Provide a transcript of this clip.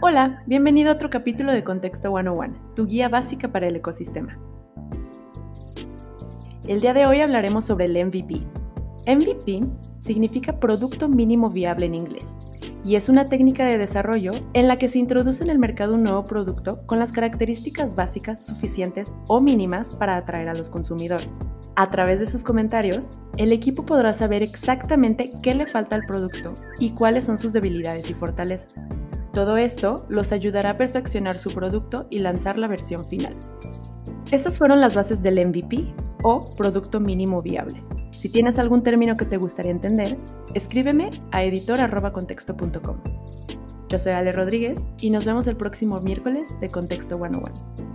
Hola, bienvenido a otro capítulo de Contexto 101, tu guía básica para el ecosistema. El día de hoy hablaremos sobre el MVP. MVP significa Producto Mínimo Viable en inglés y es una técnica de desarrollo en la que se introduce en el mercado un nuevo producto con las características básicas suficientes o mínimas para atraer a los consumidores. A través de sus comentarios, el equipo podrá saber exactamente qué le falta al producto y cuáles son sus debilidades y fortalezas. Todo esto los ayudará a perfeccionar su producto y lanzar la versión final. Estas fueron las bases del MVP o Producto Mínimo Viable. Si tienes algún término que te gustaría entender, escríbeme a editor.contexto.com. Yo soy Ale Rodríguez y nos vemos el próximo miércoles de Contexto 101.